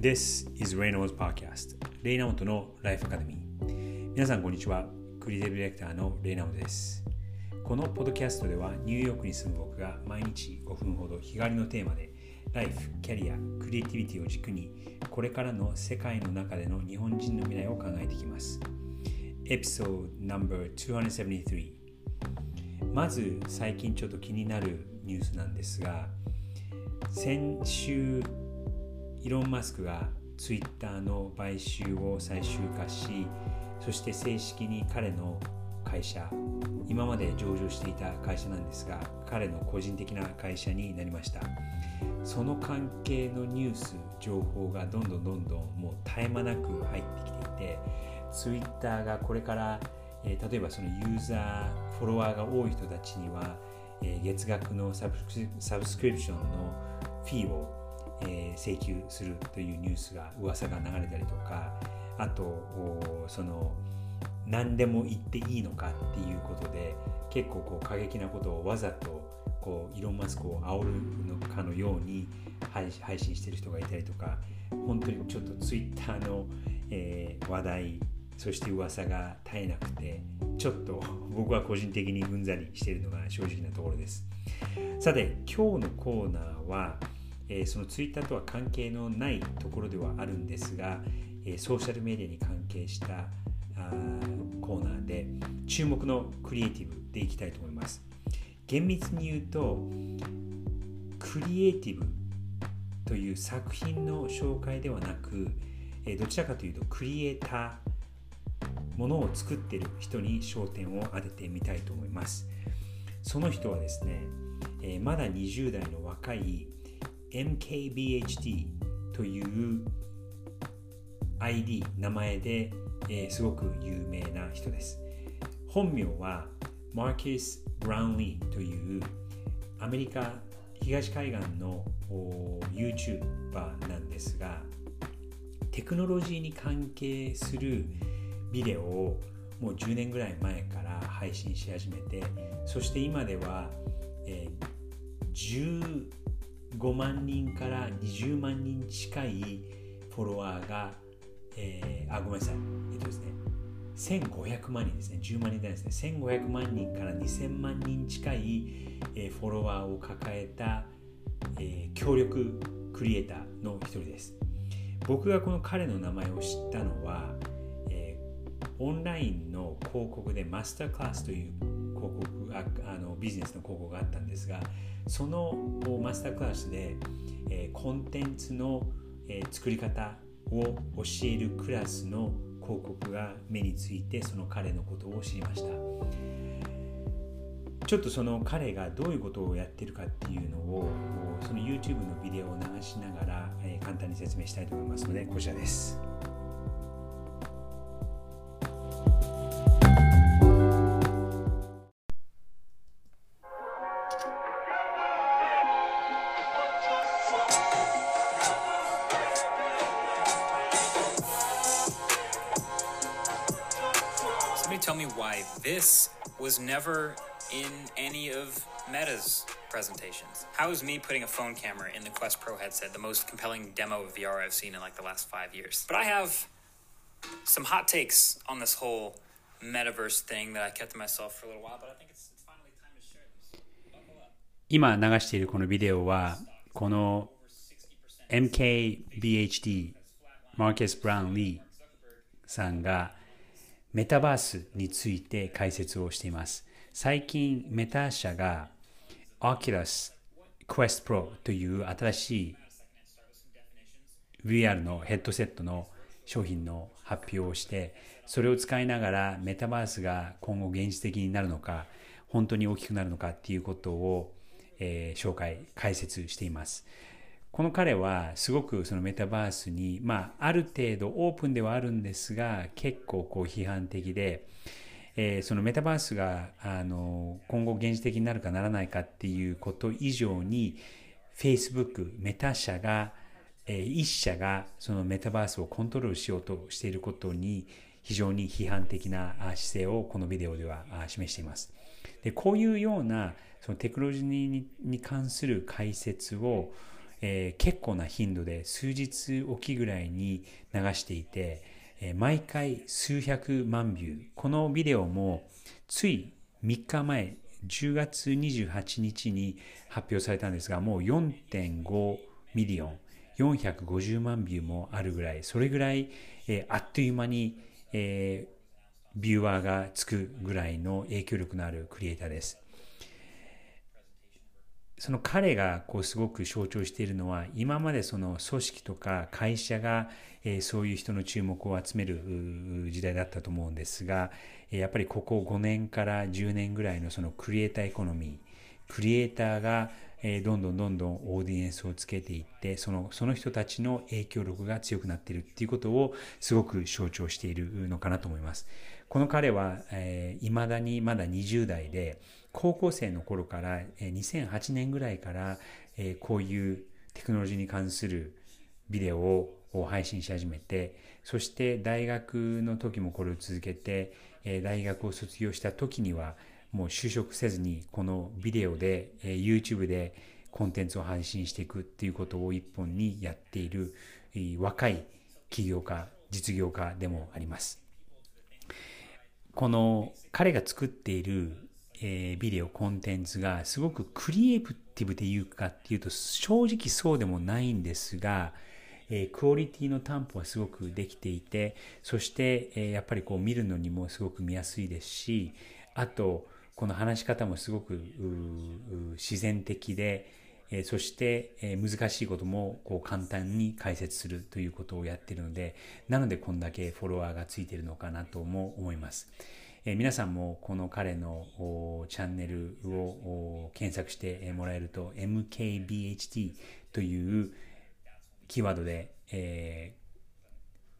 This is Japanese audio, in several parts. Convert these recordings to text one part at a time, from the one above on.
This is Reynolds Podcast レイナモトのライフアカデミー皆さんこんにちは。クリエイティブディレクターのレイナモトです。このポッドキャストではニューヨークに住む僕が毎日5分ほど日帰りのテーマでライフ、キャリア、クリエイティビティを軸にこれからの世界の中での日本人の未来を考えていきます。エピソード No.273 まず最近ちょっと気になるニュースなんですが先週イロン・マスクがツイッターの買収を最終化しそして正式に彼の会社今まで上場していた会社なんですが彼の個人的な会社になりました。その関係のニュース情報がどんどんどんどんもう絶え間なく入ってきていてツイッターがこれから、えー、例えばそのユーザーフォロワーが多い人たちには、えー、月額のサブスクリプションのフィーをえー、請求するというニュースが噂が流れたりとかあとその何でも言っていいのかっていうことで結構こう過激なことをわざとこうイーロン・マスクを煽るのかのように配信してる人がいたりとか本当にちょっとツイッターの、えー、話題そして噂が絶えなくてちょっと僕は個人的にうんざりしているのが正直なところです。さて今日のコーナーはえそのツイッターとは関係のないところではあるんですが、えソーシャルメディアに関係したあコーナーで注目のクリエイティブでいきたいと思います。厳密に言うとクリエイティブという作品の紹介ではなく、えどちらかというとクリエイターものを作ってる人に焦点を当ててみたいと思います。その人はですね、えまだ20代の若い MKBHD という ID 名前で、えー、すごく有名な人です。本名はマーキス・ブラウンリーというアメリカ東海岸の YouTuber なんですがテクノロジーに関係するビデオをもう10年ぐらい前から配信し始めてそして今では、えー、5万人から20万人近いフォロワーが、えー、あ、ごめんなさい。えっとですね、1500万人ですね、10万人ですね、1500万人から2000万人近い、えー、フォロワーを抱えた、えー、協力クリエイターの一人です。僕がこの彼の名前を知ったのは、えー、オンラインの広告でマスタークラスという広告ああのビジネスの広告があったんですが、そのマスタークラスで、えコンテンツの、え作り方を教えるクラスの広告が目についてその彼のことを知りました。ちょっとその彼がどういうことをやってるかっていうのをその YouTube のビデオを流しながら、え簡単に説明したいと思いますのでこちらです。This was never in any of Meta's presentations. How is me putting a phone camera in the Quest Pro headset the most compelling demo of VR I've seen in like the last five years? But I have some hot takes on this whole metaverse thing that I kept to myself for a little while, but I think it's, it's finally time to share this. 今流しているこのビデオはこの MKBHD マーケス・ブラウン・リーさんが メタバースについて解説をしています。最近、メタ社が Oculus Quest Pro という新しい VR のヘッドセットの商品の発表をして、それを使いながらメタバースが今後現実的になるのか、本当に大きくなるのかっていうことを、えー、紹介、解説しています。この彼はすごくそのメタバースに、まあ、ある程度オープンではあるんですが結構こう批判的で、えー、そのメタバースがあの今後現実的になるかならないかっていうこと以上に Facebook メタ社が、えー、一社がそのメタバースをコントロールしようとしていることに非常に批判的な姿勢をこのビデオでは示しています。でこういうようなそのテクノロジーに関する解説をえー、結構な頻度で数日おきぐらいに流していて、えー、毎回数百万ビュー。このビデオもつい3日前、10月28日に発表されたんですが、もう4.5 million、450万ビューもあるぐらい、それぐらい、えー、あっという間に、えー、ビューワーがつくぐらいの影響力のあるクリエイターです。その彼がこうすごく象徴しているのは今までその組織とか会社が、えそういう人の注目を集める時代だったと思うんですがやっぱりここ5年から10年ぐらいのそのクリエイターエコノミークリエイターがえどんどんどんどんオーディエンスをつけていってそのその人たちの影響力が強くなっているっていうことをすごく象徴しているのかなと思います。この彼は、えー、未だにまだ20代で高校生の頃から、えー、2008年ぐらいから、えー、こういうテクノロジーに関するビデオを配信し始めてそして大学の時もこれを続けて、えー、大学を卒業した時にはもう就職せずにこのビデオで、えー、YouTube でコンテンツを配信していくっていうことを一本にやっている、えー、若い起業家実業家でもあります。この彼が作っている、えー、ビデオコンテンツがすごくクリエイティブで言うかっていうと正直そうでもないんですが、えー、クオリティの担保はすごくできていてそして、えー、やっぱりこう見るのにもすごく見やすいですしあとこの話し方もすごく自然的で、えそして、え難しいこともこう簡単に解説するということをやっているので、なのでこんだけフォロワーがついているのかなとも思います。え皆さんもこの彼のチャンネルを検索してもらえると MKBHT というキーワードで、え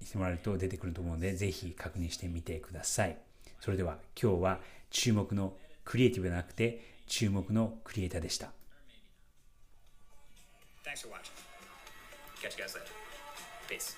ー、してもらえると出てくると思うので、ぜひ確認してみてください。それでは今日は注目のクリエイティブではなくて注目のクリエイターでした。Thanks for watching. Catch you guys later. Peace.